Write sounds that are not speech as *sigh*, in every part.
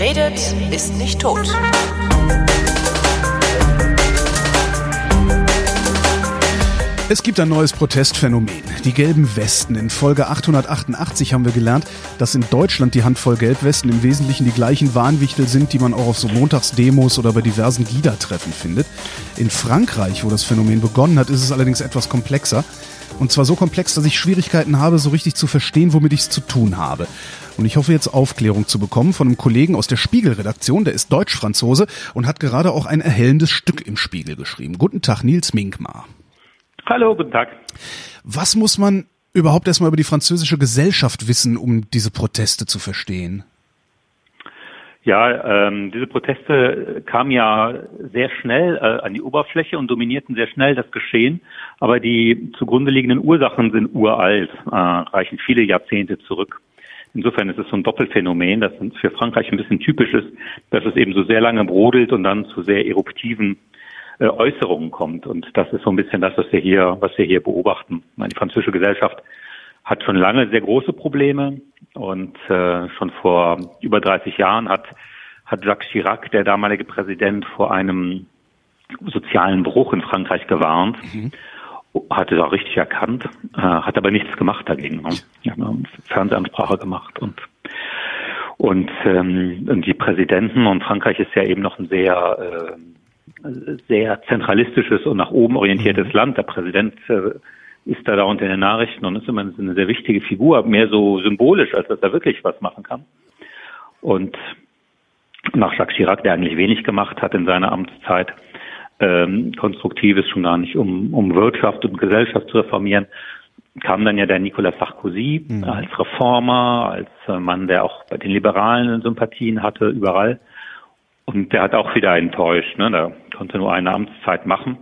Redet, ist nicht tot. Es gibt ein neues Protestphänomen, die gelben Westen. In Folge 888 haben wir gelernt, dass in Deutschland die Handvoll Gelbwesten im Wesentlichen die gleichen Warnwichtel sind, die man auch auf so Montagsdemos oder bei diversen GIDA-Treffen findet. In Frankreich, wo das Phänomen begonnen hat, ist es allerdings etwas komplexer. Und zwar so komplex, dass ich Schwierigkeiten habe, so richtig zu verstehen, womit ich es zu tun habe. Und ich hoffe jetzt Aufklärung zu bekommen von einem Kollegen aus der Spiegel-Redaktion, der ist Deutsch-Franzose und hat gerade auch ein erhellendes Stück im Spiegel geschrieben. Guten Tag, Nils Minkmar. Hallo, guten Tag. Was muss man überhaupt erstmal über die französische Gesellschaft wissen, um diese Proteste zu verstehen? Ja, ähm, diese Proteste kamen ja sehr schnell äh, an die Oberfläche und dominierten sehr schnell das Geschehen. Aber die zugrunde liegenden Ursachen sind uralt, äh, reichen viele Jahrzehnte zurück. Insofern ist es so ein Doppelphänomen, das für Frankreich ein bisschen typisch ist, dass es eben so sehr lange brodelt und dann zu sehr eruptiven äh, Äußerungen kommt. Und das ist so ein bisschen das, was wir hier, was wir hier beobachten. Die französische Gesellschaft hat schon lange sehr große Probleme und äh, schon vor über 30 Jahren hat, hat Jacques Chirac, der damalige Präsident, vor einem sozialen Bruch in Frankreich gewarnt. Mhm. Hat es auch richtig erkannt, äh, hat aber nichts gemacht dagegen. Ne? Eine Fernsehansprache gemacht und und, ähm, und die Präsidenten und Frankreich ist ja eben noch ein sehr äh, sehr zentralistisches und nach oben orientiertes mhm. Land. Der Präsident äh, ist da dauernd in den Nachrichten und ist immer eine sehr wichtige Figur, mehr so symbolisch, als dass er wirklich was machen kann. Und nach Jacques Chirac, der eigentlich wenig gemacht hat in seiner Amtszeit, ähm, Konstruktives schon gar nicht, um, um Wirtschaft und Gesellschaft zu reformieren, kam dann ja der Nicolas Sarkozy mhm. als Reformer, als äh, Mann, der auch bei den Liberalen Sympathien hatte, überall. Und der hat auch wieder enttäuscht. Ne? Der konnte nur eine Amtszeit machen.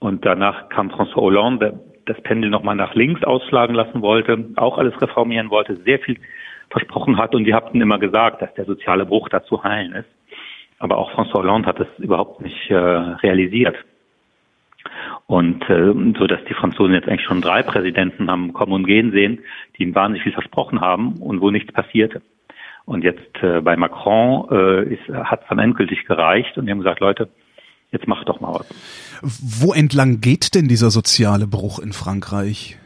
Und danach kam François Hollande, der das Pendel nochmal nach links ausschlagen lassen wollte, auch alles reformieren wollte, sehr viel versprochen hat. Und die hatten immer gesagt, dass der soziale Bruch da zu heilen ist. Aber auch François Hollande hat es überhaupt nicht äh, realisiert. Und äh, so dass die Franzosen jetzt eigentlich schon drei Präsidenten haben kommen und gehen sehen, die ihnen wahnsinnig viel versprochen haben und wo nichts passierte. Und jetzt äh, bei Macron äh, hat es dann endgültig gereicht und die haben gesagt, Leute, jetzt macht doch mal was. Wo entlang geht denn dieser soziale Bruch in Frankreich?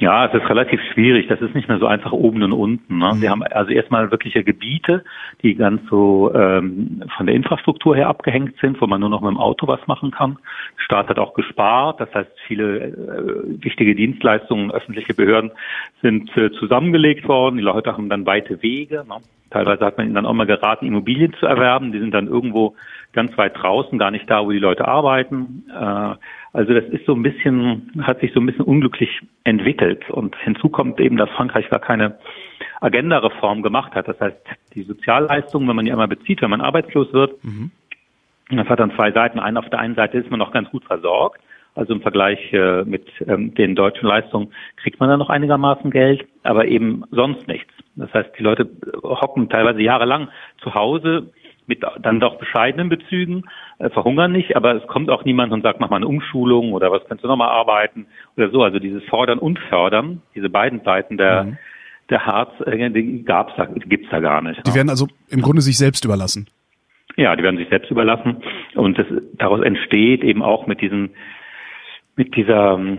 Ja, es ist relativ schwierig. Das ist nicht mehr so einfach oben und unten. Ne? Mhm. Wir haben also erstmal wirkliche Gebiete, die ganz so ähm, von der Infrastruktur her abgehängt sind, wo man nur noch mit dem Auto was machen kann. Der Staat hat auch gespart. Das heißt, viele äh, wichtige Dienstleistungen, öffentliche Behörden sind äh, zusammengelegt worden. Die Leute haben dann weite Wege. Ne? Teilweise hat man ihnen dann auch mal geraten, Immobilien zu erwerben. Die sind dann irgendwo ganz weit draußen, gar nicht da, wo die Leute arbeiten. Äh, also das ist so ein bisschen, hat sich so ein bisschen unglücklich entwickelt. Und hinzu kommt eben, dass Frankreich gar keine Agenda-Reform gemacht hat. Das heißt, die Sozialleistungen, wenn man die einmal bezieht, wenn man arbeitslos wird, mhm. das hat dann zwei Seiten. Ein, auf der einen Seite ist man noch ganz gut versorgt. Also im Vergleich äh, mit ähm, den deutschen Leistungen kriegt man dann noch einigermaßen Geld, aber eben sonst nichts. Das heißt, die Leute hocken teilweise jahrelang zu Hause mit dann doch bescheidenen Bezügen, äh, verhungern nicht, aber es kommt auch niemand und sagt, mach mal eine Umschulung oder was kannst du nochmal arbeiten oder so. Also dieses Fordern und Fördern, diese beiden Seiten der, mhm. der Harz, äh, die gab's da, gibt's da gar nicht. Die werden also im Grunde sich selbst überlassen. Ja, die werden sich selbst überlassen und das, daraus entsteht eben auch mit diesen mit dieser ähm,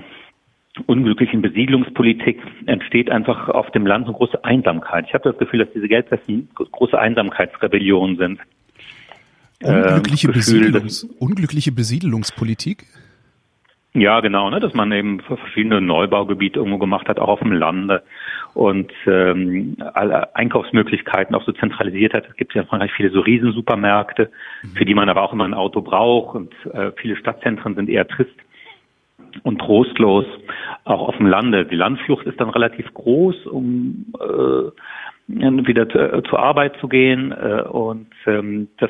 unglücklichen Besiedlungspolitik entsteht einfach auf dem Land eine große Einsamkeit. Ich habe das Gefühl, dass diese Geldfesten große Einsamkeitsrebellionen sind. Unglückliche, ähm, Besiedlungs unglückliche Besiedelungspolitik? Ja, genau, ne, dass man eben verschiedene Neubaugebiete irgendwo gemacht hat, auch auf dem Lande und ähm, alle Einkaufsmöglichkeiten auch so zentralisiert hat. Es gibt ja in Frankreich viele so Riesensupermärkte, mhm. für die man aber auch immer ein Auto braucht und äh, viele Stadtzentren sind eher trist und trostlos, auch auf dem Lande. Die Landflucht ist dann relativ groß, um äh, wieder zu, äh, zur Arbeit zu gehen. Äh, und ähm, das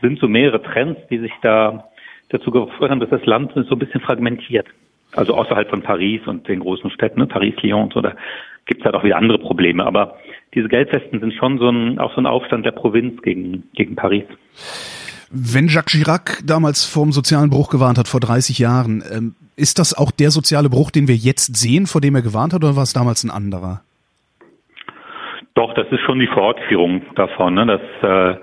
sind so mehrere Trends, die sich da dazu geführt haben, dass das Land so ein bisschen fragmentiert. Also außerhalb von Paris und den großen Städten, ne? Paris, Lyon und so, da gibt es halt auch wieder andere Probleme. Aber diese Geldfesten sind schon so ein, auch so ein Aufstand der Provinz gegen, gegen Paris. Wenn Jacques Chirac damals vom sozialen Bruch gewarnt hat, vor 30 Jahren, ähm, ist das auch der soziale Bruch, den wir jetzt sehen, vor dem er gewarnt hat, oder war es damals ein anderer? Doch, das ist schon die Fortführung davon, ne, dass äh,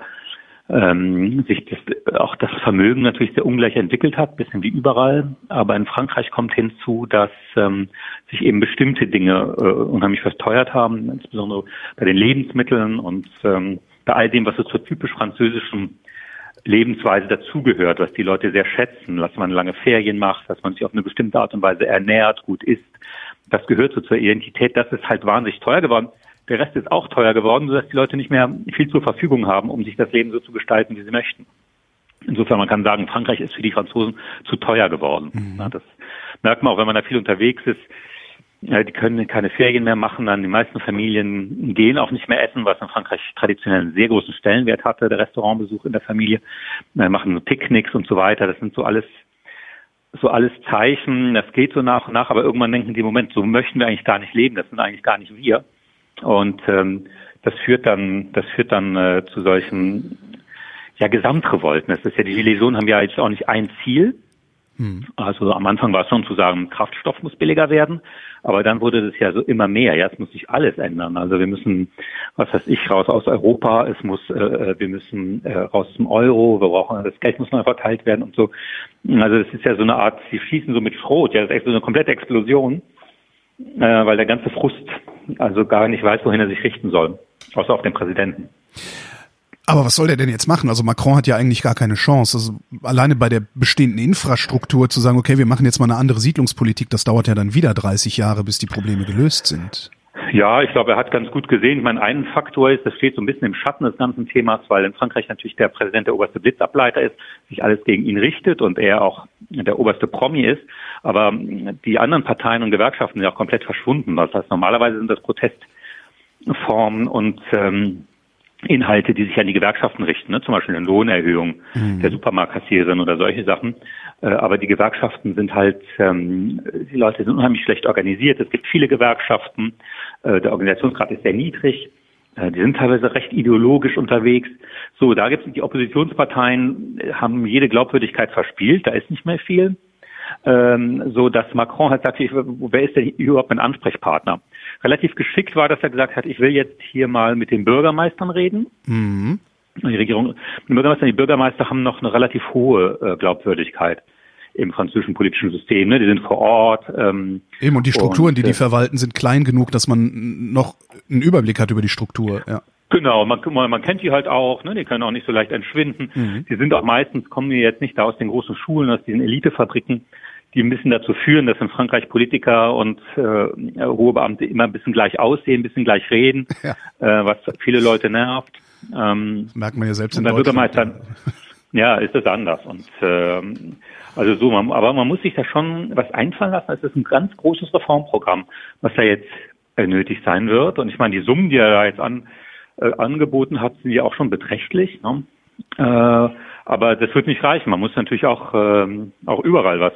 ähm, sich das, auch das Vermögen natürlich sehr ungleich entwickelt hat, bisschen wie überall. Aber in Frankreich kommt hinzu, dass ähm, sich eben bestimmte Dinge äh, unheimlich verteuert haben, insbesondere bei den Lebensmitteln und ähm, bei all dem, was so zur typisch französischen Lebensweise dazugehört, was die Leute sehr schätzen, dass man lange Ferien macht, dass man sich auf eine bestimmte Art und Weise ernährt, gut isst. Das gehört so zur Identität. Das ist halt wahnsinnig teuer geworden. Der Rest ist auch teuer geworden, sodass die Leute nicht mehr viel zur Verfügung haben, um sich das Leben so zu gestalten, wie sie möchten. Insofern, man kann sagen, Frankreich ist für die Franzosen zu teuer geworden. Mhm. Das merkt man auch, wenn man da viel unterwegs ist. Die können keine Ferien mehr machen, dann die meisten Familien gehen auch nicht mehr essen, was in Frankreich traditionell einen sehr großen Stellenwert hatte, der Restaurantbesuch in der Familie, machen so Picknicks und so weiter. Das sind so alles so alles Zeichen, das geht so nach und nach, aber irgendwann denken die, Moment, so möchten wir eigentlich gar nicht leben, das sind eigentlich gar nicht wir. Und ähm, das führt dann, das führt dann äh, zu solchen ja, Gesamtrevolten. Das ist ja, die Gilets haben ja jetzt auch nicht ein Ziel. Hm. Also am Anfang war es schon zu sagen, Kraftstoff muss billiger werden, aber dann wurde das ja so immer mehr. Ja, es muss sich alles ändern. Also wir müssen, was weiß ich, raus aus Europa, es muss, äh, äh wir müssen äh, raus zum Euro, wir brauchen, das Geld muss neu verteilt werden und so. Also das ist ja so eine Art, sie schießen so mit Schrot, ja, das ist echt so eine komplette Explosion äh, weil der ganze Frust also gar nicht weiß, wohin er sich richten soll, außer auf den Präsidenten. Aber was soll der denn jetzt machen? Also Macron hat ja eigentlich gar keine Chance. Also alleine bei der bestehenden Infrastruktur zu sagen, okay, wir machen jetzt mal eine andere Siedlungspolitik, das dauert ja dann wieder 30 Jahre, bis die Probleme gelöst sind. Ja, ich glaube, er hat ganz gut gesehen. Ich meine, ein Faktor ist, das steht so ein bisschen im Schatten des ganzen Themas, weil in Frankreich natürlich der Präsident der oberste Blitzableiter ist, sich alles gegen ihn richtet und er auch der oberste Promi ist. Aber die anderen Parteien und Gewerkschaften sind ja auch komplett verschwunden. Das heißt, normalerweise sind das Protestformen und ähm, Inhalte, die sich an die Gewerkschaften richten, ne? zum Beispiel eine Lohnerhöhung mhm. der Supermarktkassiererin oder solche Sachen. Äh, aber die Gewerkschaften sind halt, ähm, die Leute sind unheimlich schlecht organisiert. Es gibt viele Gewerkschaften, äh, der Organisationsgrad ist sehr niedrig. Äh, die sind teilweise recht ideologisch unterwegs. So, da gibt es die Oppositionsparteien, haben jede Glaubwürdigkeit verspielt, da ist nicht mehr viel. Ähm, so dass Macron halt sagt, wer ist denn überhaupt ein Ansprechpartner? Relativ geschickt war, dass er gesagt hat, ich will jetzt hier mal mit den Bürgermeistern reden. Mhm. Die Regierung, die Bürgermeister, die Bürgermeister haben noch eine relativ hohe Glaubwürdigkeit im französischen politischen System. Ne? Die sind vor Ort. Ähm, Eben, und die Strukturen, und, die die äh, verwalten, sind klein genug, dass man noch einen Überblick hat über die Struktur. Ja. Genau, man, man, kennt die halt auch, ne? die können auch nicht so leicht entschwinden. Mhm. Die sind auch meistens, kommen die jetzt nicht da aus den großen Schulen, aus diesen Elitefabriken, die ein bisschen dazu führen, dass in Frankreich Politiker und äh, hohe Beamte immer ein bisschen gleich aussehen, ein bisschen gleich reden, ja. äh, was viele Leute nervt. Ähm, das merkt man ja selbst in der Bürgermeister, *laughs* ja, ist das anders. Und ähm, also so, man, aber man muss sich da schon was einfallen lassen. Es ist ein ganz großes Reformprogramm, was da jetzt äh, nötig sein wird. Und ich meine, die Summen, die er da jetzt an, äh, angeboten hat, sind ja auch schon beträchtlich. Ne? Äh, aber das wird nicht reichen. Man muss natürlich auch, äh, auch überall was,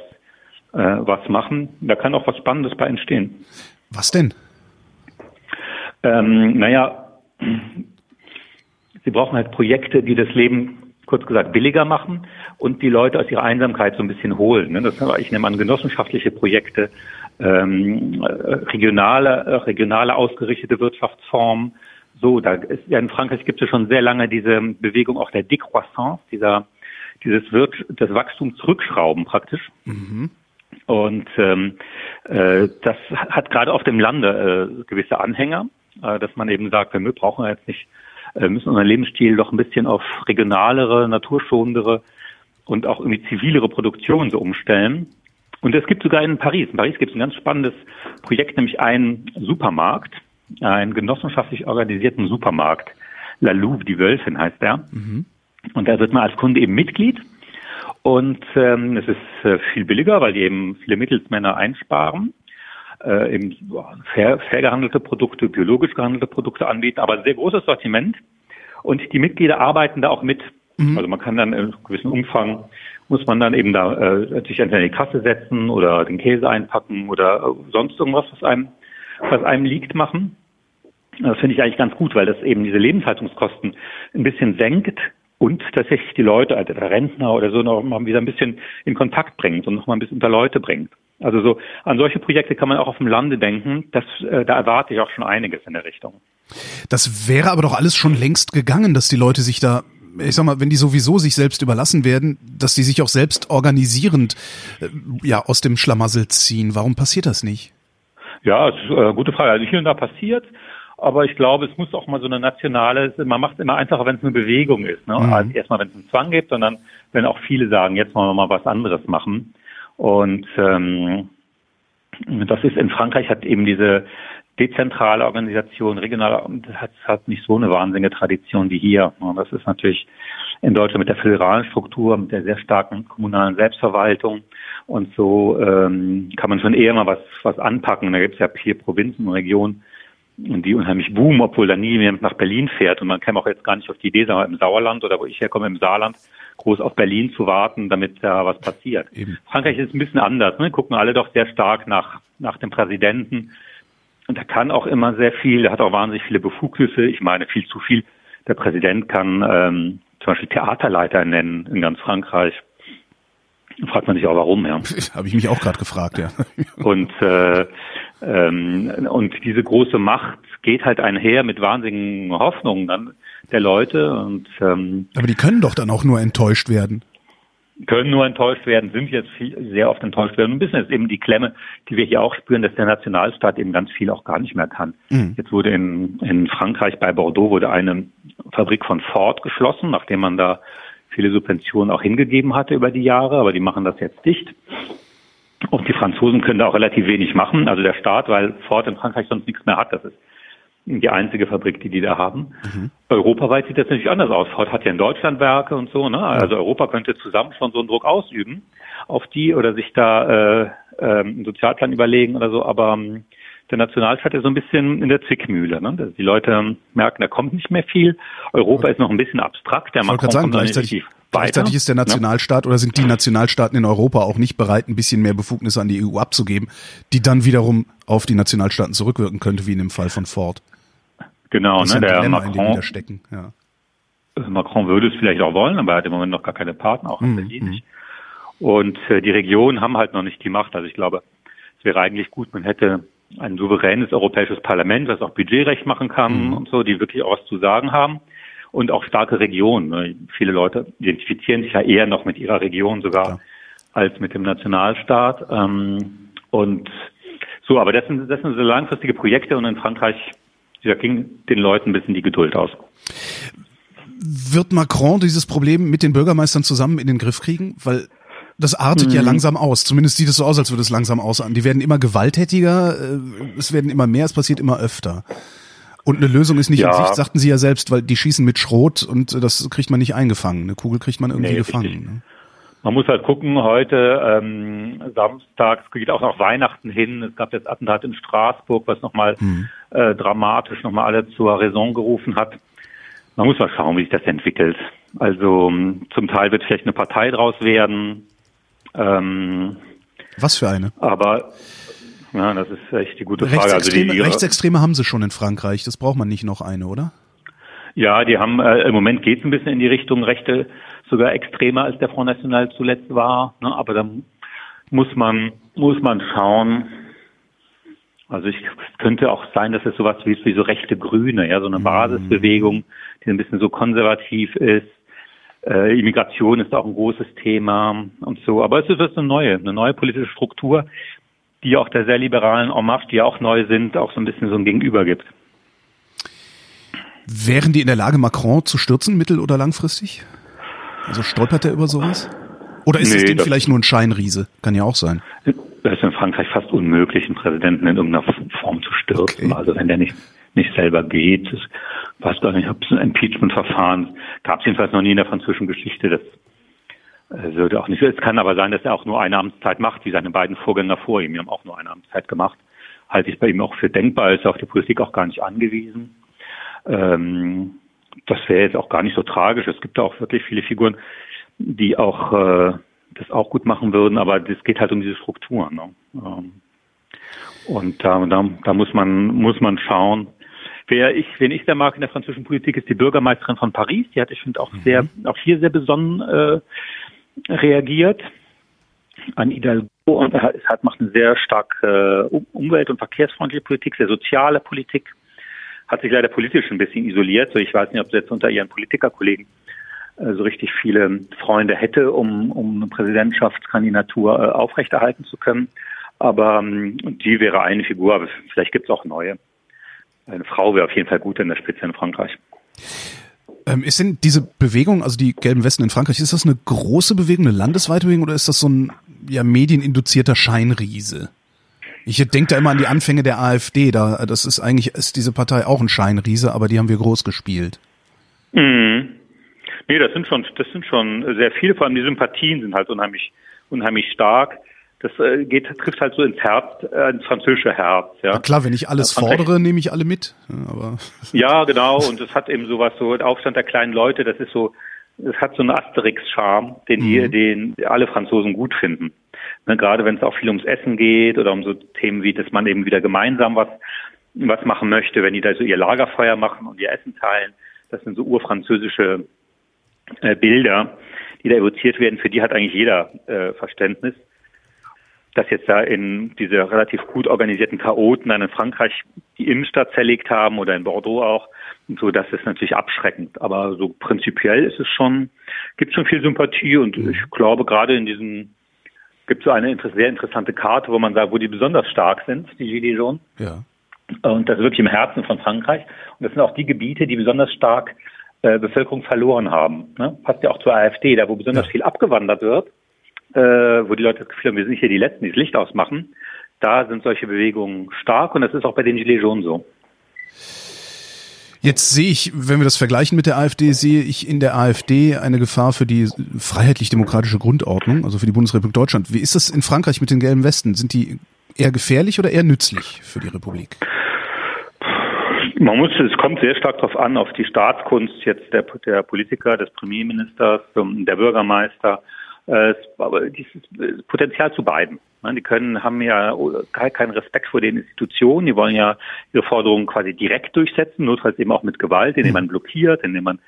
äh, was machen. Da kann auch was Spannendes bei entstehen. Was denn? Ähm, naja, *clears throat* sie brauchen halt Projekte, die das Leben kurz gesagt billiger machen und die Leute aus ihrer Einsamkeit so ein bisschen holen. Ne? Das, ich nehme an genossenschaftliche Projekte, ähm, regionale, regionale ausgerichtete Wirtschaftsformen. So, da ist ja in Frankreich gibt es schon sehr lange diese Bewegung auch der Décroissance, dieser dieses Wirt, das Wachstum zurückschrauben praktisch. Mhm. Und ähm, äh, das hat gerade auf dem Lande äh, gewisse Anhänger, äh, dass man eben sagt, wir brauchen jetzt nicht äh, müssen unseren Lebensstil doch ein bisschen auf regionalere, naturschonendere und auch irgendwie zivilere Produktion so umstellen. Und es gibt sogar in Paris, in Paris gibt es ein ganz spannendes Projekt, nämlich einen Supermarkt, einen genossenschaftlich organisierten Supermarkt. La Louve, die Wölfin heißt der. Mhm. Und da wird man als Kunde eben Mitglied. Und ähm, es ist äh, viel billiger, weil die eben viele Mittelsmänner einsparen äh, eben fair, fair gehandelte Produkte, biologisch gehandelte Produkte anbieten, aber ein sehr großes Sortiment. Und die Mitglieder arbeiten da auch mit. Mhm. Also man kann dann in gewissem Umfang muss man dann eben da äh, sich entweder in die Kasse setzen oder den Käse einpacken oder sonst irgendwas, was einem, was einem liegt, machen. Das finde ich eigentlich ganz gut, weil das eben diese Lebenshaltungskosten ein bisschen senkt und tatsächlich die Leute, also der Rentner oder so, noch mal wieder ein bisschen in Kontakt bringt und noch mal ein bisschen unter Leute bringt. Also so an solche Projekte kann man auch auf dem Lande denken. Das, äh, da erwarte ich auch schon einiges in der Richtung. Das wäre aber doch alles schon längst gegangen, dass die Leute sich da ich sag mal, wenn die sowieso sich selbst überlassen werden, dass die sich auch selbst organisierend äh, ja aus dem Schlamassel ziehen. Warum passiert das nicht? Ja, das ist eine gute Frage. Also hier und da passiert, aber ich glaube, es muss auch mal so eine nationale, man macht es immer einfacher, wenn es eine Bewegung ist. Ne? Mhm. Also erstmal, wenn es einen Zwang gibt, sondern wenn auch viele sagen, jetzt wollen wir mal was anderes machen. Und ähm, das ist in Frankreich hat eben diese dezentrale Organisation, regionale, hat, hat nicht so eine wahnsinnige Tradition wie hier. Und das ist natürlich in Deutschland mit der föderalen Struktur, mit der sehr starken kommunalen Selbstverwaltung. Und so ähm, kann man schon eher mal was, was anpacken. Da gibt es ja vier Provinzen und Regionen, die unheimlich boomen, obwohl da nie jemand nach Berlin fährt. Und man käme auch jetzt gar nicht auf die Idee, sagen wir im Sauerland oder wo ich herkomme, im Saarland, groß auf Berlin zu warten, damit da was passiert. Eben. Frankreich ist ein bisschen anders. Ne? Gucken alle doch sehr stark nach, nach dem Präsidenten. Und er kann auch immer sehr viel, er hat auch wahnsinnig viele Befugnisse. Ich meine, viel zu viel. Der Präsident kann ähm, zum Beispiel Theaterleiter nennen in ganz Frankreich. Da fragt man sich auch warum, ja. *laughs* Habe ich mich auch gerade gefragt, ja. *laughs* und äh, ähm, und diese große Macht geht halt einher mit wahnsinnigen Hoffnungen dann der Leute und ähm, aber die können doch dann auch nur enttäuscht werden können nur enttäuscht werden, sind jetzt viel, sehr oft enttäuscht werden. Ein bisschen ist eben die Klemme, die wir hier auch spüren, dass der Nationalstaat eben ganz viel auch gar nicht mehr kann. Mhm. Jetzt wurde in, in Frankreich bei Bordeaux wurde eine Fabrik von Ford geschlossen, nachdem man da viele Subventionen auch hingegeben hatte über die Jahre, aber die machen das jetzt dicht. Und die Franzosen können da auch relativ wenig machen, also der Staat, weil Ford in Frankreich sonst nichts mehr hat. Das ist die einzige Fabrik, die die da haben. Mhm. Europaweit sieht das natürlich anders aus. Ford hat ja in Deutschland Werke und so. Ne? Also Europa könnte zusammen schon so einen Druck ausüben auf die oder sich da äh, äh, einen Sozialplan überlegen oder so. Aber ähm, der Nationalstaat ist so ein bisschen in der Zwickmühle. Ne? Die Leute merken, da kommt nicht mehr viel. Europa ist noch ein bisschen abstrakt. Der ich Macron sagen, gleichzeitig, gleichzeitig ist der Nationalstaat ja. oder sind die Nationalstaaten in Europa auch nicht bereit, ein bisschen mehr Befugnisse an die EU abzugeben, die dann wiederum auf die Nationalstaaten zurückwirken könnte, wie in dem Fall von Ford. Genau, das ne, der Dilemma, Macron, stecken, ja. Macron würde es vielleicht auch wollen, aber er hat im Moment noch gar keine Partner, auch in mhm. Berlin nicht. Und äh, die Regionen haben halt noch nicht die Macht. Also ich glaube, es wäre eigentlich gut, man hätte ein souveränes europäisches Parlament, das auch Budgetrecht machen kann mhm. und so, die wirklich auch was zu sagen haben. Und auch starke Regionen. Ne. Viele Leute identifizieren sich ja eher noch mit ihrer Region sogar ja. als mit dem Nationalstaat. Ähm, und so, aber das sind, das sind so langfristige Projekte und in Frankreich da ging den Leuten ein bisschen die Geduld aus. Wird Macron dieses Problem mit den Bürgermeistern zusammen in den Griff kriegen? Weil das artet mhm. ja langsam aus. Zumindest sieht es so aus, als würde es langsam aus an. Die werden immer gewalttätiger, äh, es werden immer mehr, es passiert immer öfter. Und eine Lösung ist nicht ja. in Sicht, sagten Sie ja selbst, weil die schießen mit Schrot und das kriegt man nicht eingefangen. Eine Kugel kriegt man irgendwie nee, gefangen. Ne? Man muss halt gucken, heute ähm, samstags geht auch noch Weihnachten hin. Es gab jetzt Attentat in Straßburg, was nochmal mhm. Äh, dramatisch nochmal alle zur Raison gerufen hat. Man muss mal schauen, wie sich das entwickelt. Also zum Teil wird vielleicht eine Partei draus werden. Ähm, was für eine? Aber ja, das ist echt die gute Frage. Also die, die, Rechtsextreme haben sie schon in Frankreich. Das braucht man nicht noch eine, oder? Ja, die haben äh, im Moment geht es ein bisschen in die Richtung rechte sogar extremer als der Front National zuletzt war. Ne? Aber da muss man, muss man schauen. Also ich, es könnte auch sein, dass es sowas wie, wie so rechte Grüne, ja, so eine mhm. Basisbewegung, die ein bisschen so konservativ ist. Äh, Immigration ist auch ein großes Thema und so. Aber es ist eine neue, eine neue politische Struktur, die auch der sehr liberalen En Marche, die auch neu sind, auch so ein bisschen so ein Gegenüber gibt. Wären die in der Lage, Macron zu stürzen, mittel- oder langfristig? Also stolpert er über sowas? Oder ist nee, es dem vielleicht nur ein Scheinriese? Kann ja auch sein. Das ist in Frankreich fast unmöglich, einen Präsidenten in irgendeiner Form zu stürzen. Okay. Also wenn der nicht, nicht selber geht, ich weiß gar nicht, ob es ein Impeachment-Verfahren gab es jedenfalls noch nie in der französischen Geschichte. Das äh, würde auch nicht. Es kann aber sein, dass er auch nur eine Amtszeit macht, wie seine beiden Vorgänger vor ihm. Die haben auch nur eine Amtszeit gemacht. Halte ich bei ihm auch für denkbar. Ist auf die Politik auch gar nicht angewiesen. Ähm, das wäre jetzt auch gar nicht so tragisch. Es gibt auch wirklich viele Figuren, die auch äh, das auch gut machen würden, aber es geht halt um diese Strukturen. Ne? Ähm, und da, da, da muss man muss man schauen. Wer ich, wen ich sehr mag in der französischen Politik, ist die Bürgermeisterin von Paris. Die hat, ich finde, auch mhm. sehr, auch hier sehr besonnen äh, reagiert an Hidalgo und hat macht eine sehr stark äh, umwelt- und verkehrsfreundliche Politik, sehr soziale Politik hat sich leider politisch ein bisschen isoliert. So, ich weiß nicht, ob sie jetzt unter ihren Politikerkollegen so richtig viele Freunde hätte, um, um eine Präsidentschaftskandidatur äh, aufrechterhalten zu können. Aber ähm, die wäre eine Figur, aber vielleicht gibt es auch neue. Eine Frau wäre auf jeden Fall gut in der Spitze in Frankreich. Ähm, ist denn diese Bewegung, also die gelben Westen in Frankreich, ist das eine große Bewegung, eine landesweite Bewegung oder ist das so ein ja, medieninduzierter Scheinriese? Ich denke da immer an die Anfänge der AfD. Da, das ist eigentlich ist diese Partei auch ein Scheinriese, aber die haben wir groß gespielt. Mhm. Nee, das sind schon, das sind schon sehr viele. Vor allem die Sympathien sind halt unheimlich, unheimlich stark. Das äh, geht, trifft halt so ins Herz, äh, ins französische Herz. Ja. Na klar, wenn ich alles fordere, nehme ich alle mit. Aber *laughs* ja, genau. Und es hat eben sowas so Aufstand der kleinen Leute. Das ist so, es hat so einen Asterix-Charme, den mhm. den alle Franzosen gut finden. Ne, gerade wenn es auch viel ums Essen geht oder um so Themen wie, dass man eben wieder gemeinsam was, was machen möchte, wenn die da so ihr Lagerfeuer machen und ihr Essen teilen. Das sind so urfranzösische äh, Bilder, die da evoziert werden. Für die hat eigentlich jeder äh, Verständnis. Dass jetzt da in diese relativ gut organisierten Chaoten dann in Frankreich die Innenstadt zerlegt haben oder in Bordeaux auch, und so, das ist natürlich abschreckend. Aber so prinzipiell ist es schon, gibt schon viel Sympathie und mhm. ich glaube gerade in diesen gibt so eine sehr interessante Karte, wo man sagt, wo die besonders stark sind, die Gilets jaunes. Ja. Und das ist wirklich im Herzen von Frankreich. Und das sind auch die Gebiete, die besonders stark äh, Bevölkerung verloren haben. Ne? Passt ja auch zur AfD, da wo besonders ja. viel abgewandert wird, äh, wo die Leute das Gefühl haben, wir sind hier die Letzten, die das Licht ausmachen. Da sind solche Bewegungen stark und das ist auch bei den Gilets jaunes so. Jetzt sehe ich, wenn wir das vergleichen mit der AfD, sehe ich in der AfD eine Gefahr für die freiheitlich-demokratische Grundordnung, also für die Bundesrepublik Deutschland. Wie ist das in Frankreich mit den gelben Westen? Sind die eher gefährlich oder eher nützlich für die Republik? Man muss, es kommt sehr stark darauf an, auf die Staatskunst jetzt der, der Politiker, des Premierministers, der Bürgermeister, äh, aber dieses Potenzial zu beiden. Die können, haben ja keinen Respekt vor den Institutionen. Die wollen ja ihre Forderungen quasi direkt durchsetzen, notfalls eben auch mit Gewalt, indem man blockiert, indem man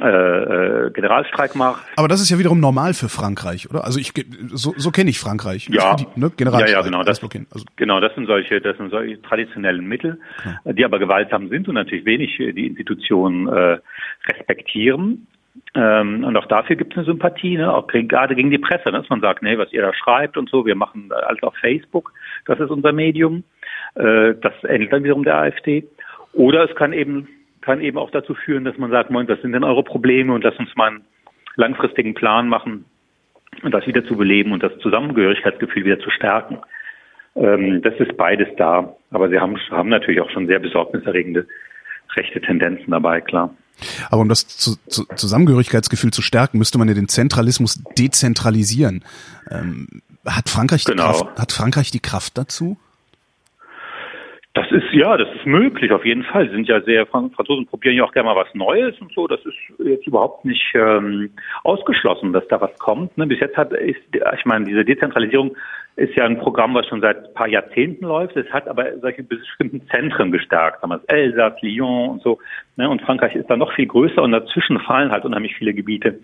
äh, äh, Generalstreik macht. Aber das ist ja wiederum normal für Frankreich, oder? Also ich so, so kenne ich Frankreich. Ja, die, ne? Generalstreik, ja, ja, genau. Das, also, genau, das sind solche, das sind solche traditionellen Mittel, ja. die aber gewaltsam sind und natürlich wenig die Institutionen äh, respektieren. Ähm, und auch dafür gibt es eine Sympathie, ne? auch gerade gegen die Presse, ne? dass man sagt, nee, was ihr da schreibt und so, wir machen alles auf Facebook, das ist unser Medium. Äh, das ändert dann wiederum der AfD. Oder es kann eben, kann eben auch dazu führen, dass man sagt, moin, das sind denn eure Probleme und lass uns mal einen langfristigen Plan machen und das wieder zu beleben und das Zusammengehörigkeitsgefühl wieder zu stärken. Ähm, das ist beides da. Aber sie haben, haben natürlich auch schon sehr besorgniserregende rechte Tendenzen dabei, klar. Aber um das zu, zu, Zusammengehörigkeitsgefühl zu stärken, müsste man ja den Zentralismus dezentralisieren. Ähm, hat Frankreich die genau. Kraft, hat Frankreich die Kraft dazu? Das ist ja, das ist möglich auf jeden Fall. Sie sind ja sehr Franzosen probieren ja auch gerne mal was Neues und so. Das ist jetzt überhaupt nicht ähm, ausgeschlossen, dass da was kommt. Ne? Bis jetzt hat ist, ich meine, diese Dezentralisierung ist ja ein Programm, was schon seit ein paar Jahrzehnten läuft. Es hat aber solche bestimmten Zentren gestärkt, damals Elsass, Lyon und so. Ne? Und Frankreich ist da noch viel größer und dazwischen fallen halt unheimlich viele Gebiete,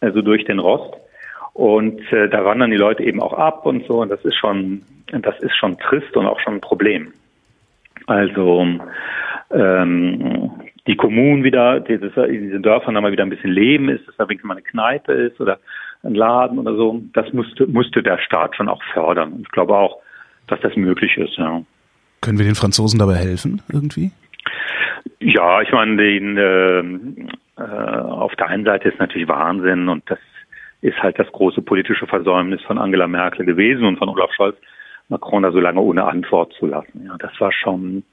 also durch den Rost. Und äh, da wandern die Leute eben auch ab und so. Und das ist schon, das ist schon trist und auch schon ein Problem. Also ähm, die Kommunen wieder, dieses, in diesen Dörfern da mal wieder ein bisschen Leben ist, dass da wenigstens mal eine Kneipe ist oder ein Laden oder so, das musste, musste der Staat schon auch fördern. Ich glaube auch, dass das möglich ist, ja. Können wir den Franzosen dabei helfen, irgendwie? Ja, ich meine, den, äh, äh, auf der einen Seite ist natürlich Wahnsinn und das ist halt das große politische Versäumnis von Angela Merkel gewesen und von Olaf Scholz, Macron da so lange ohne Antwort zu lassen. Ja, das war schon,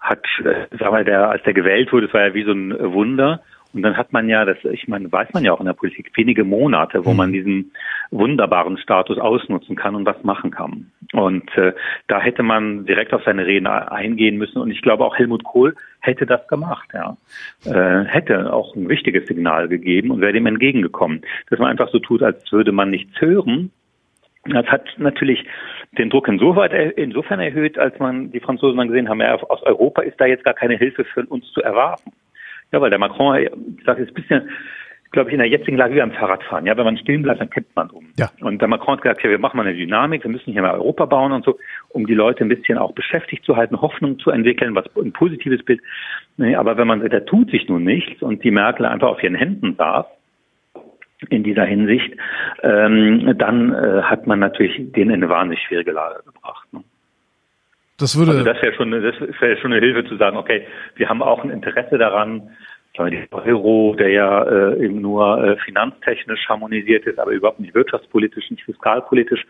hat, äh, sag mal, der, als der gewählt wurde, das war ja wie so ein Wunder. Und dann hat man ja, das, ich meine, weiß man ja auch in der Politik, wenige Monate, wo man mhm. diesen wunderbaren Status ausnutzen kann und was machen kann. Und äh, da hätte man direkt auf seine Reden eingehen müssen. Und ich glaube auch Helmut Kohl hätte das gemacht, ja. Äh, hätte auch ein wichtiges Signal gegeben und wäre dem entgegengekommen. Dass man einfach so tut, als würde man nichts hören. Das hat natürlich den Druck insofern, insofern erhöht, als man die Franzosen dann gesehen haben, ja, aus Europa ist da jetzt gar keine Hilfe für uns zu erwarten. Ja, weil der Macron, ich sage jetzt ein bisschen glaube ich, in der jetzigen Lage wie beim Fahrradfahren. Ja, wenn man stehen bleibt, dann kippt man um. Ja. Und der Macron hat gesagt, ja, wir machen mal eine Dynamik, wir müssen hier mal Europa bauen und so, um die Leute ein bisschen auch beschäftigt zu halten, Hoffnung zu entwickeln, was ein positives Bild. Nee, aber wenn man, da tut sich nun nichts und die Merkel einfach auf ihren Händen saß, in dieser Hinsicht, ähm, dann äh, hat man natürlich den in eine wahnsinnig schwierige Lage gebracht. Ne? Das würde. Also das wäre schon, das wäre schon eine Hilfe zu sagen, okay, wir haben auch ein Interesse daran, der Euro, der ja äh, eben nur äh, finanztechnisch harmonisiert ist, aber überhaupt nicht wirtschaftspolitisch, nicht fiskalpolitisch,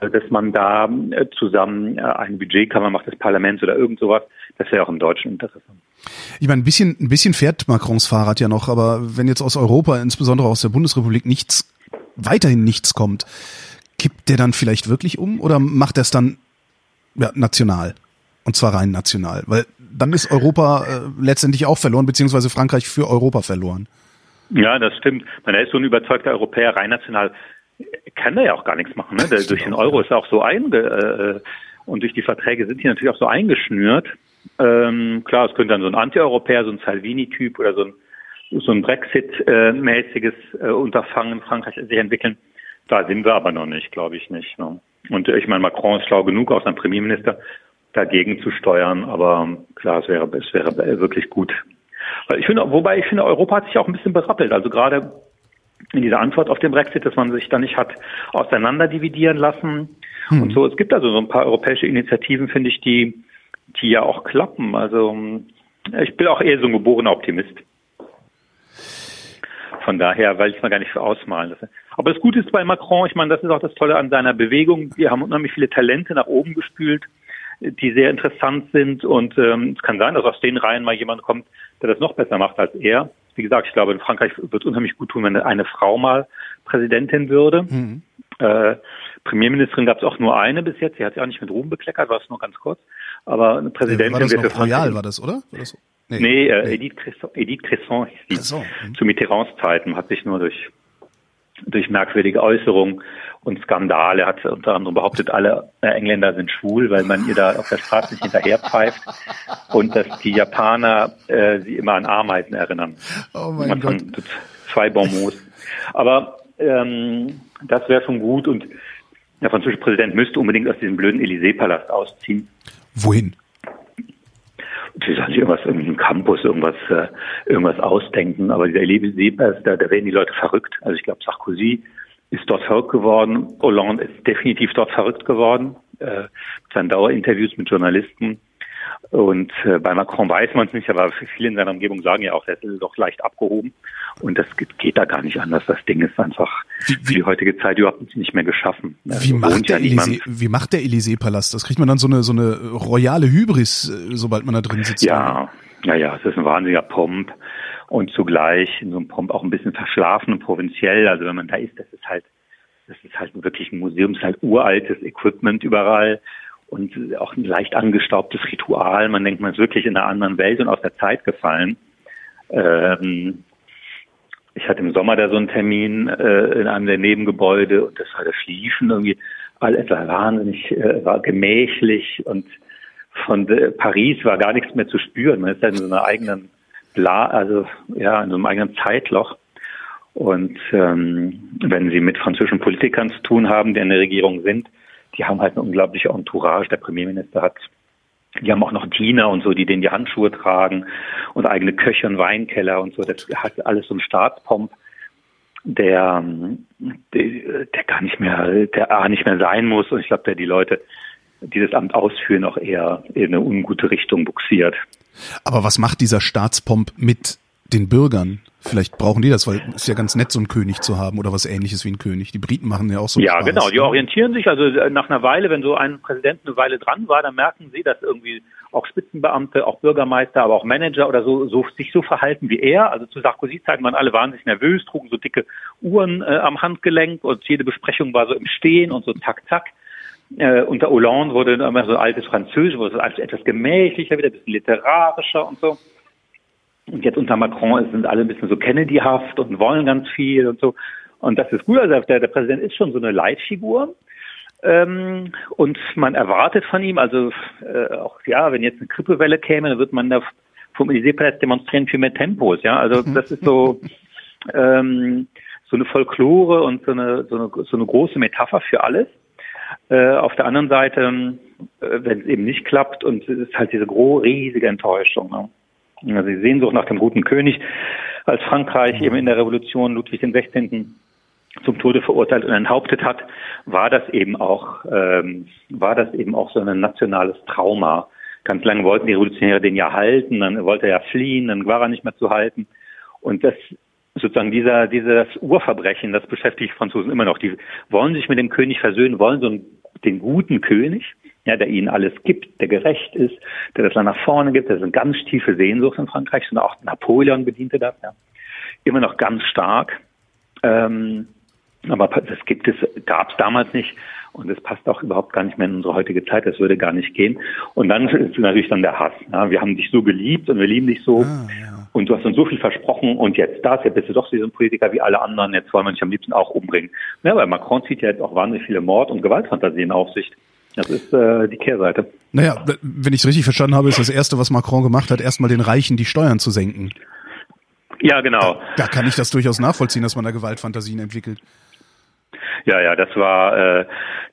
äh, dass man da äh, zusammen äh, ein Budgetkammer macht des Parlaments oder irgend sowas, das wäre auch im deutschen Interesse. Ich meine, ein bisschen, ein bisschen fährt Macrons Fahrrad ja noch, aber wenn jetzt aus Europa, insbesondere aus der Bundesrepublik, nichts, weiterhin nichts kommt, kippt der dann vielleicht wirklich um oder macht er es dann ja, national? Und zwar rein national, weil dann ist Europa äh, letztendlich auch verloren, beziehungsweise Frankreich für Europa verloren. Ja, das stimmt. Man ist so ein überzeugter Europäer, rein national kann er ja auch gar nichts machen. Ne? Der, durch den Euro ist er auch so einge äh, und durch die Verträge sind die natürlich auch so eingeschnürt. Ähm, klar, es könnte dann so ein Anti-Europäer, so ein Salvini-Typ oder so ein so ein Brexit-mäßiges äh, Unterfangen in Frankreich sich entwickeln. Da sind wir aber noch nicht, glaube ich nicht. Ne? Und ich meine, Macron ist schlau genug, auch sein Premierminister, dagegen zu steuern. Aber klar, es wäre, es wäre wirklich gut. Ich finde, wobei ich finde, Europa hat sich auch ein bisschen berappelt. Also gerade in dieser Antwort auf den Brexit, dass man sich da nicht hat auseinander dividieren lassen hm. und so. Es gibt also so ein paar europäische Initiativen, finde ich, die, die ja auch klappen. Also ich bin auch eher so ein geborener Optimist. Von daher, weil ich es mal gar nicht für ausmalen lasse. Aber das Gute ist bei Macron, ich meine, das ist auch das Tolle an seiner Bewegung. Wir haben unheimlich viele Talente nach oben gespült die sehr interessant sind. Und ähm, es kann sein, dass aus den Reihen mal jemand kommt, der das noch besser macht als er. Wie gesagt, ich glaube, in Frankreich wird es unheimlich gut tun, wenn eine Frau mal Präsidentin würde. Mhm. Äh, Premierministerin gab es auch nur eine bis jetzt. Sie hat sich auch nicht mit Ruhm bekleckert, war es nur ganz kurz. Aber eine Präsidentin war das noch Royal, war das, oder? War das? Nee, nee, äh, Edith Cresson, Edith Cresson hieß die. Cresson. Mhm. Zu Mitterrands Zeiten hat sich nur durch durch merkwürdige Äußerungen und Skandale hat unter anderem behauptet, alle Engländer sind schwul, weil man ihr da auf der Straße nicht hinterherpfeift und dass die Japaner äh, sie immer an Ameisen erinnern. Oh mein Gott. Zwei Bonbons. Aber ähm, das wäre schon gut und der französische Präsident müsste unbedingt aus diesem blöden Élysée-Palast ausziehen. Wohin? die sollen sich irgendwas, irgendeinen Campus, irgendwas, äh, irgendwas ausdenken. Aber dieser Élysée, da, da werden die Leute verrückt. Also ich glaube, Sarkozy ist dort verrückt geworden. Hollande ist definitiv dort verrückt geworden. Äh, mit seinen Dauerinterviews mit Journalisten. Und äh, bei Macron weiß man es nicht, aber viele in seiner Umgebung sagen ja auch, er ist doch leicht abgehoben. Und das geht, geht da gar nicht anders. Das Ding ist einfach wie, wie, für die heutige Zeit überhaupt nicht mehr geschaffen. Wie, also macht, der ja Elysée, wie macht der Élysée-Palast? Das kriegt man dann so eine, so eine royale Hybris, äh, sobald man da drin sitzt. Ja, ja, ja, es ist ein wahnsinniger Pomp und zugleich in so einem Pomp auch ein bisschen verschlafen und provinziell. Also wenn man da ist, das ist halt, das ist halt wirklich ein Museum, es ist halt uraltes Equipment überall und auch ein leicht angestaubtes Ritual. Man denkt, man ist wirklich in einer anderen Welt und aus der Zeit gefallen. Ähm, ich hatte im Sommer da so einen Termin äh, in einem der Nebengebäude und das war das Schliefen irgendwie alles war wahnsinnig, äh, war gemächlich und von äh, Paris war gar nichts mehr zu spüren. Man ist ja in so einer eigenen Bla, also ja, in so einem eigenen Zeitloch. Und ähm, wenn Sie mit französischen Politikern zu tun haben, die in der Regierung sind, die haben halt eine unglaubliche Entourage. Der Premierminister hat, die haben auch noch Diener und so, die denen die Handschuhe tragen und eigene Köche und Weinkeller und so. Das hat alles so einen Staatspomp, der, der, der gar nicht mehr, der A nicht mehr sein muss. Und ich glaube, der die Leute, die das Amt ausführen, auch eher in eine ungute Richtung buxiert. Aber was macht dieser Staatspomp mit den Bürgern? Vielleicht brauchen die das, weil es ist ja ganz nett, so einen König zu haben oder was ähnliches wie ein König. Die Briten machen ja auch so. Ja, Spaß, genau. Die ne? orientieren sich. Also äh, nach einer Weile, wenn so ein Präsident eine Weile dran war, dann merken sie, dass irgendwie auch Spitzenbeamte, auch Bürgermeister, aber auch Manager oder so, so sich so verhalten wie er. Also zu Sarkozy zeiten waren alle wahnsinnig nervös, trugen so dicke Uhren äh, am Handgelenk und jede Besprechung war so im Stehen und so zack, zack. Äh, unter Hollande wurde immer so altes Französisch, wurde es alles etwas gemächlicher, wieder ein bisschen literarischer und so. Und jetzt unter Macron sind alle ein bisschen so Kennedy-haft und wollen ganz viel und so. Und das ist gut. Also der, der Präsident ist schon so eine Leitfigur. Ähm, und man erwartet von ihm, also äh, auch ja, wenn jetzt eine Grippewelle käme, dann wird man da vom Élysée-Palast demonstrieren für mehr Tempos. Ja, also das ist so, *laughs* ähm, so eine Folklore und so eine, so eine, so eine große Metapher für alles. Äh, auf der anderen Seite, äh, wenn es eben nicht klappt, und es ist halt diese große, riesige Enttäuschung. Ne? Also die Sehnsucht nach dem guten König, als Frankreich eben in der Revolution Ludwig XVI. zum Tode verurteilt und enthauptet hat, war das eben auch, ähm, war das eben auch so ein nationales Trauma. Ganz lange wollten die Revolutionäre den ja halten, dann wollte er ja fliehen, dann war er nicht mehr zu halten. Und das sozusagen dieser, dieses Urverbrechen, das beschäftigt Franzosen immer noch. Die wollen sich mit dem König versöhnen, wollen so einen, den guten König, ja, der ihnen alles gibt, der gerecht ist, der das Land nach vorne gibt. Das ist eine ganz tiefe Sehnsucht in Frankreich, und auch Napoleon bediente das, ja. Immer noch ganz stark. Ähm, aber das gibt es, gab es damals nicht. Und es passt auch überhaupt gar nicht mehr in unsere heutige Zeit. Das würde gar nicht gehen. Und dann ist natürlich dann der Hass. Ja, wir haben dich so geliebt und wir lieben dich so. Ah, ja und du hast uns so viel versprochen und jetzt das, jetzt bist du doch so ein Politiker wie alle anderen, jetzt wollen wir dich am liebsten auch umbringen. Ja, weil Macron zieht ja jetzt auch wahnsinnig viele Mord- und Gewaltfantasien auf sich. Das ist äh, die Kehrseite. Naja, wenn ich es richtig verstanden habe, ist das Erste, was Macron gemacht hat, erstmal den Reichen die Steuern zu senken. Ja, genau. Da, da kann ich das durchaus nachvollziehen, dass man da Gewaltfantasien entwickelt. Ja, ja, das war äh,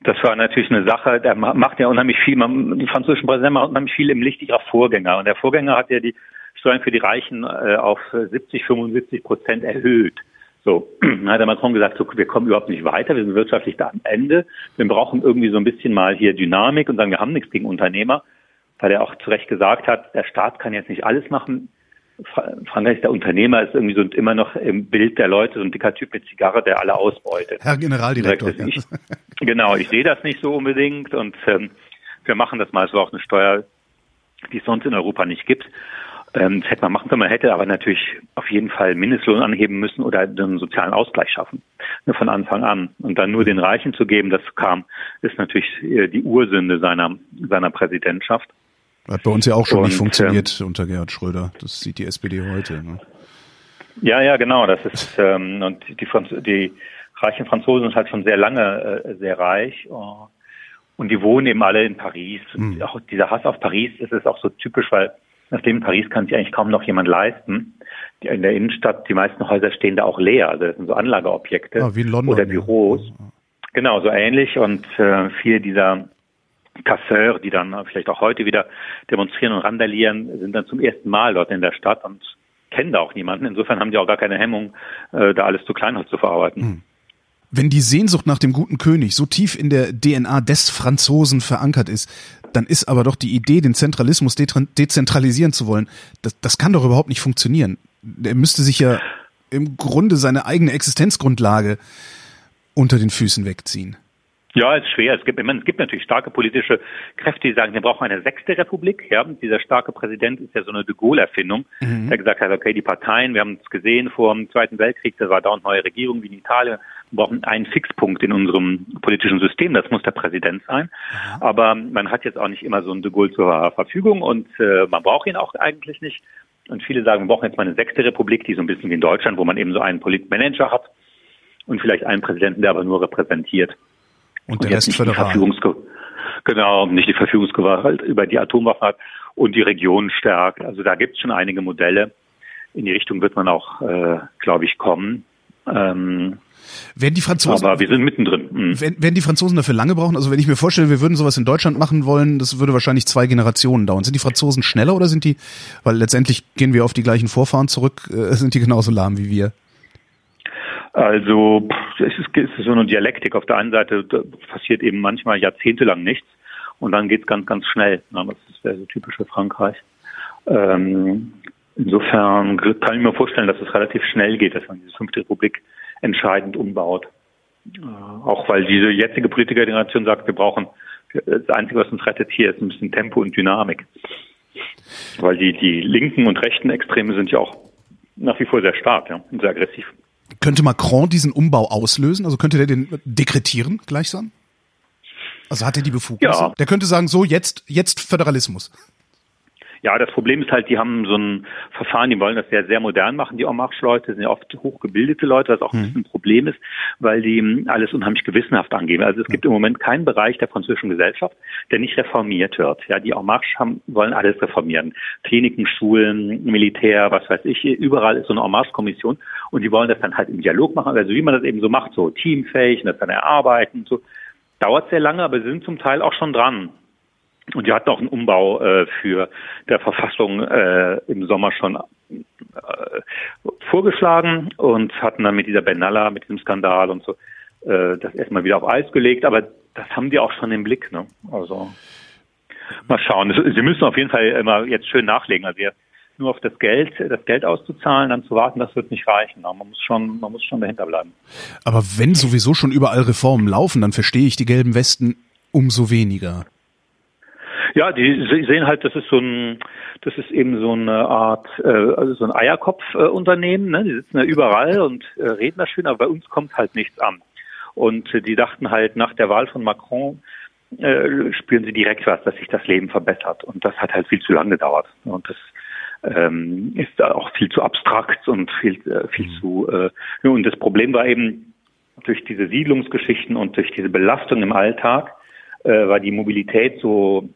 das war natürlich eine Sache. Der macht ja unheimlich viel. Man, die französischen Präsidenten machen unheimlich viel im Licht ihrer Vorgänger. Und der Vorgänger hat ja die Steuern für die Reichen äh, auf 70, 75 Prozent erhöht. So, *clears throat* dann hat der Macron gesagt, so, wir kommen überhaupt nicht weiter, wir sind wirtschaftlich da am Ende. Wir brauchen irgendwie so ein bisschen mal hier Dynamik und sagen, wir haben nichts gegen Unternehmer, weil er auch zu Recht gesagt hat, der Staat kann jetzt nicht alles machen. Frankreich, der Unternehmer ist irgendwie so immer noch im Bild der Leute, so ein dicker Typ mit Zigarre, der alle ausbeutet. Herr Generaldirektor. Ich, *laughs* *laughs* genau, ich sehe das nicht so unbedingt und ähm, wir machen das mal. Es war auch eine Steuer, die es sonst in Europa nicht gibt. Ähm, das hätte man machen können. Man hätte aber natürlich auf jeden Fall Mindestlohn anheben müssen oder einen sozialen Ausgleich schaffen. Nur von Anfang an. Und dann nur den Reichen zu geben, das kam, ist natürlich äh, die Ursünde seiner, seiner Präsidentschaft. Hat bei uns ja auch schon und, nicht funktioniert ähm, unter Gerhard Schröder. Das sieht die SPD heute. Ne? Ja, ja, genau. Das ist ähm, und die, Franz die reichen Franzosen sind halt schon sehr lange äh, sehr reich. Oh. Und die wohnen eben alle in Paris. Mhm. auch dieser Hass auf Paris, ist auch so typisch, weil Nachdem in Paris kann sich eigentlich kaum noch jemand leisten. In der Innenstadt, die meisten Häuser stehen da auch leer. Also das sind so Anlageobjekte ah, London, oder Büros. Ja. Genau, so ähnlich. Und äh, viele dieser Casseurs, die dann vielleicht auch heute wieder demonstrieren und randalieren, sind dann zum ersten Mal dort in der Stadt und kennen da auch niemanden. Insofern haben die auch gar keine Hemmung, äh, da alles zu Kleinholz zu verarbeiten. Wenn die Sehnsucht nach dem guten König so tief in der DNA des Franzosen verankert ist, dann ist aber doch die Idee, den Zentralismus de dezentralisieren zu wollen, das, das kann doch überhaupt nicht funktionieren. Er müsste sich ja im Grunde seine eigene Existenzgrundlage unter den Füßen wegziehen. Ja, ist schwer. Es gibt, meine, es gibt natürlich starke politische Kräfte, die sagen, wir brauchen eine sechste Republik. Ja, dieser starke Präsident ist ja so eine de Gaulle-Erfindung, mhm. der gesagt hat, okay, die Parteien, wir haben es gesehen vor dem Zweiten Weltkrieg, da war dauernd neue Regierung wie in Italien, wir brauchen einen Fixpunkt in unserem politischen System, das muss der Präsident sein. Mhm. Aber man hat jetzt auch nicht immer so einen de Gaulle zur Verfügung und äh, man braucht ihn auch eigentlich nicht. Und viele sagen, wir brauchen jetzt mal eine sechste Republik, die so ein bisschen wie in Deutschland, wo man eben so einen Politmanager hat und vielleicht einen Präsidenten, der aber nur repräsentiert. Und, der Rest föderal. Genau, nicht die Verfügungsgewalt über die Atomwaffen hat und die Region stärkt. Also da gibt es schon einige Modelle. In die Richtung wird man auch, äh, glaube ich, kommen. Ähm, werden die Franzosen, aber wir sind mittendrin. Mhm. Werden, werden die Franzosen dafür lange brauchen? Also wenn ich mir vorstelle, wir würden sowas in Deutschland machen wollen, das würde wahrscheinlich zwei Generationen dauern. Sind die Franzosen schneller oder sind die, weil letztendlich gehen wir auf die gleichen Vorfahren zurück, äh, *laughs* sind die genauso lahm wie wir? Also es ist, es ist so eine Dialektik. Auf der einen Seite passiert eben manchmal jahrzehntelang nichts und dann geht es ganz, ganz schnell. Das wäre so typisch für Frankreich. Ähm, insofern kann ich mir vorstellen, dass es relativ schnell geht, dass man diese fünfte Republik entscheidend umbaut. Äh, auch weil diese jetzige Politikergeneration sagt, wir brauchen das Einzige, was uns rettet hier, ist ein bisschen Tempo und Dynamik. Weil die, die linken und rechten Extreme sind ja auch nach wie vor sehr stark ja, und sehr aggressiv. Könnte Macron diesen Umbau auslösen? Also könnte der den dekretieren gleichsam? Also hat er die Befugnis? Ja. Der könnte sagen, so jetzt, jetzt Föderalismus. Ja, das Problem ist halt, die haben so ein Verfahren, die wollen das ja sehr modern machen, die En Marche-Leute, sind ja oft hochgebildete Leute, was auch ein mhm. bisschen ein Problem ist, weil die alles unheimlich gewissenhaft angeben. Also es gibt im Moment keinen Bereich der französischen Gesellschaft, der nicht reformiert wird. Ja, die En Marche haben, wollen alles reformieren. Kliniken, Schulen, Militär, was weiß ich, überall ist so eine En Marche-Kommission Und die wollen das dann halt im Dialog machen, also wie man das eben so macht, so teamfähig und das dann erarbeiten und so. Dauert sehr lange, aber sie sind zum Teil auch schon dran. Und die hatten auch einen Umbau äh, für der Verfassung äh, im Sommer schon äh, vorgeschlagen und hatten dann mit dieser Benalla, mit diesem Skandal und so, äh, das erstmal wieder auf Eis gelegt. Aber das haben die auch schon im Blick. Ne? Also mal schauen. Sie müssen auf jeden Fall immer jetzt schön nachlegen. Also nur auf das Geld, das Geld auszuzahlen, dann zu warten, das wird nicht reichen. Man muss schon, man muss schon dahinter bleiben. Aber wenn sowieso schon überall Reformen laufen, dann verstehe ich die gelben Westen umso weniger. Ja, die sehen halt, das ist so ein, das ist eben so eine Art, äh, also so ein Eierkopf-Unternehmen. Ne? Die sitzen ja überall und äh, reden da schön, aber bei uns kommt halt nichts an. Und äh, die dachten halt nach der Wahl von Macron äh, spüren sie direkt was, dass sich das Leben verbessert. Und das hat halt viel zu lange gedauert. Und das ähm, ist auch viel zu abstrakt und viel, äh, viel mhm. zu. Äh, und das Problem war eben durch diese Siedlungsgeschichten und durch diese Belastung im Alltag äh, war die Mobilität so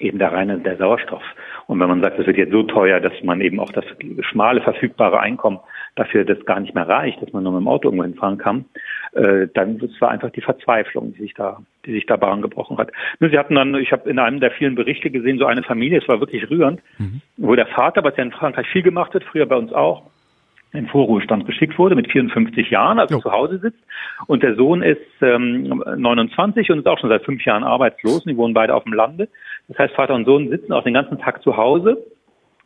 eben der reine der Sauerstoff. Und wenn man sagt, es wird jetzt so teuer, dass man eben auch das schmale verfügbare Einkommen dafür das gar nicht mehr reicht, dass man nur mit dem Auto irgendwo hinfahren kann, äh, dann das war einfach die Verzweiflung, die sich da, die sich da Bahn gebrochen hat. Nur sie hatten dann, ich habe in einem der vielen Berichte gesehen, so eine Familie, es war wirklich rührend, mhm. wo der Vater, was ja in Frankreich viel gemacht hat, früher bei uns auch, in Vorruhestand geschickt wurde mit 54 Jahren, also jo. zu Hause sitzt. Und der Sohn ist ähm, 29 und ist auch schon seit fünf Jahren arbeitslos. Und die wohnen beide auf dem Lande. Das heißt, Vater und Sohn sitzen auch den ganzen Tag zu Hause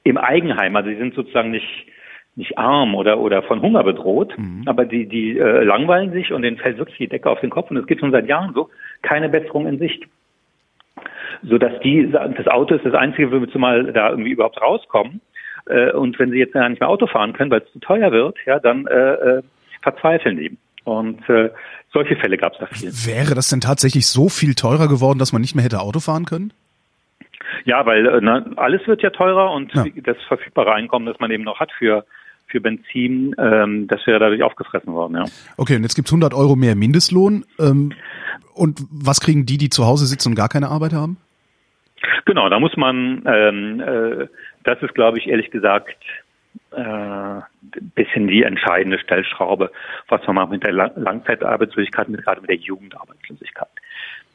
im Eigenheim. Also sie sind sozusagen nicht nicht arm oder oder von Hunger bedroht, mhm. aber die die äh, langweilen sich und denen fällt wirklich die Decke auf den Kopf und es geht schon seit Jahren so, keine Besserung in Sicht. So dass die das Auto ist das einzige, womit sie mal da irgendwie überhaupt rauskommen. Äh, und wenn sie jetzt ja nicht mehr Auto fahren können, weil es zu teuer wird, ja, dann äh, äh, verzweifeln die. Und äh, solche Fälle gab es da viel. Wäre das denn tatsächlich so viel teurer geworden, dass man nicht mehr hätte Auto fahren können? Ja, weil äh, na, alles wird ja teurer und ja. das verfügbare Einkommen, das man eben noch hat für für Benzin, ähm, das wäre dadurch aufgefressen worden, ja. Okay, und jetzt gibt's 100 Euro mehr Mindestlohn. Ähm, und was kriegen die, die zu Hause sitzen und gar keine Arbeit haben? Genau, da muss man ähm, äh, das ist, glaube ich, ehrlich gesagt, äh, bisschen die entscheidende Stellschraube, was man macht mit der Langzeitarbeitslosigkeit, mit, gerade mit der Jugendarbeitslosigkeit.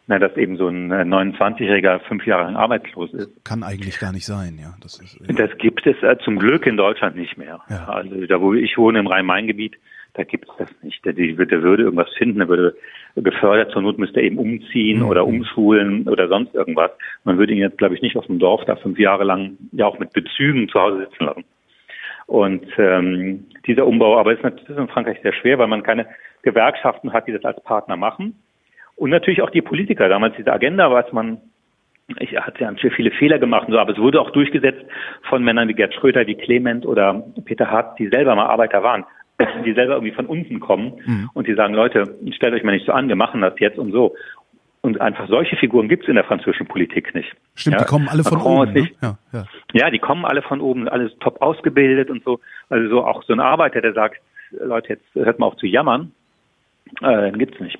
Na, dass eben so ein 29-Jähriger fünf Jahre lang arbeitslos ist. Kann eigentlich gar nicht sein, ja. Das, ist, ja. das gibt es äh, zum Glück in Deutschland nicht mehr. Ja. Also da, wo ich wohne, im Rhein-Main-Gebiet, da gibt es das nicht. Der, der, würde irgendwas finden, der würde gefördert, zur Not müsste er eben umziehen mhm. oder umschulen oder sonst irgendwas. Man würde ihn jetzt, glaube ich, nicht aus dem Dorf da fünf Jahre lang ja auch mit Bezügen zu Hause sitzen lassen. Und ähm, dieser Umbau aber ist natürlich in Frankreich sehr schwer, weil man keine Gewerkschaften hat, die das als Partner machen. Und natürlich auch die Politiker. Damals diese Agenda, was man ich hatte ja viele Fehler gemacht und so, aber es wurde auch durchgesetzt von Männern wie Gerd Schröter, wie Clement oder Peter Hart, die selber mal Arbeiter waren die selber irgendwie von unten kommen mhm. und die sagen, Leute, stellt euch mal nicht so an, wir machen das jetzt und so. Und einfach solche Figuren gibt es in der französischen Politik nicht. Stimmt, ja? die kommen alle von oben. Ne? ja, ja. ja, die kommen alle von oben, alles top ausgebildet und so. Also so auch so ein Arbeiter, der sagt, Leute, jetzt hört mal auf zu jammern, äh, gibt's nicht.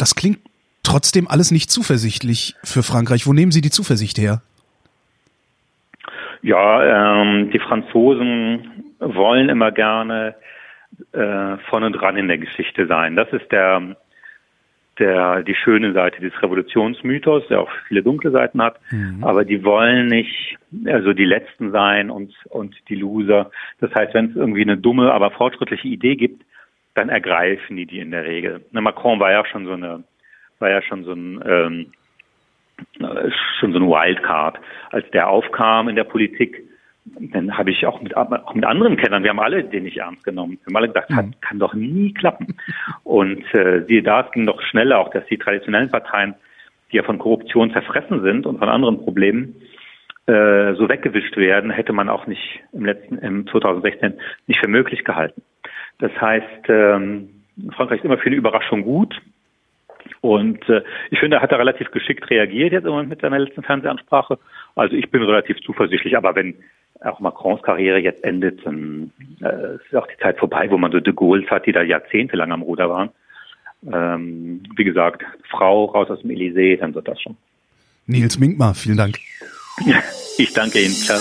Das klingt trotzdem alles nicht zuversichtlich für Frankreich. Wo nehmen Sie die Zuversicht her? Ja, ähm, die Franzosen wollen immer gerne äh, vorne dran in der Geschichte sein. Das ist der, der, die schöne Seite des Revolutionsmythos, der auch viele dunkle Seiten hat. Mhm. Aber die wollen nicht, also die Letzten sein und, und die Loser. Das heißt, wenn es irgendwie eine dumme, aber fortschrittliche Idee gibt, dann ergreifen die die in der Regel. Ne, Macron war ja schon so eine, war ja schon so ein, ähm, äh, schon so ein Wildcard. Als der aufkam in der Politik, dann habe ich auch mit, auch mit anderen Kennern, wir haben alle den nicht ernst genommen. Wir haben alle gesagt, mhm. kann doch nie klappen. Und äh, siehe da, es ging doch schneller, auch dass die traditionellen Parteien, die ja von Korruption zerfressen sind und von anderen Problemen, äh, so weggewischt werden, hätte man auch nicht im letzten, im 2016 nicht für möglich gehalten. Das heißt, ähm, Frankreich ist immer für eine Überraschung gut. Und äh, ich finde, er hat da relativ geschickt reagiert jetzt im Moment mit seiner letzten Fernsehansprache. Also ich bin relativ zuversichtlich. Aber wenn auch Macrons Karriere jetzt endet, dann äh, ist auch die Zeit vorbei, wo man so de Gaulle hat, die da jahrzehntelang am Ruder waren. Ähm, wie gesagt, Frau raus aus dem Elysée, dann wird das schon. Nils Minkmar, vielen Dank. *laughs* ich danke Ihnen. Ciao.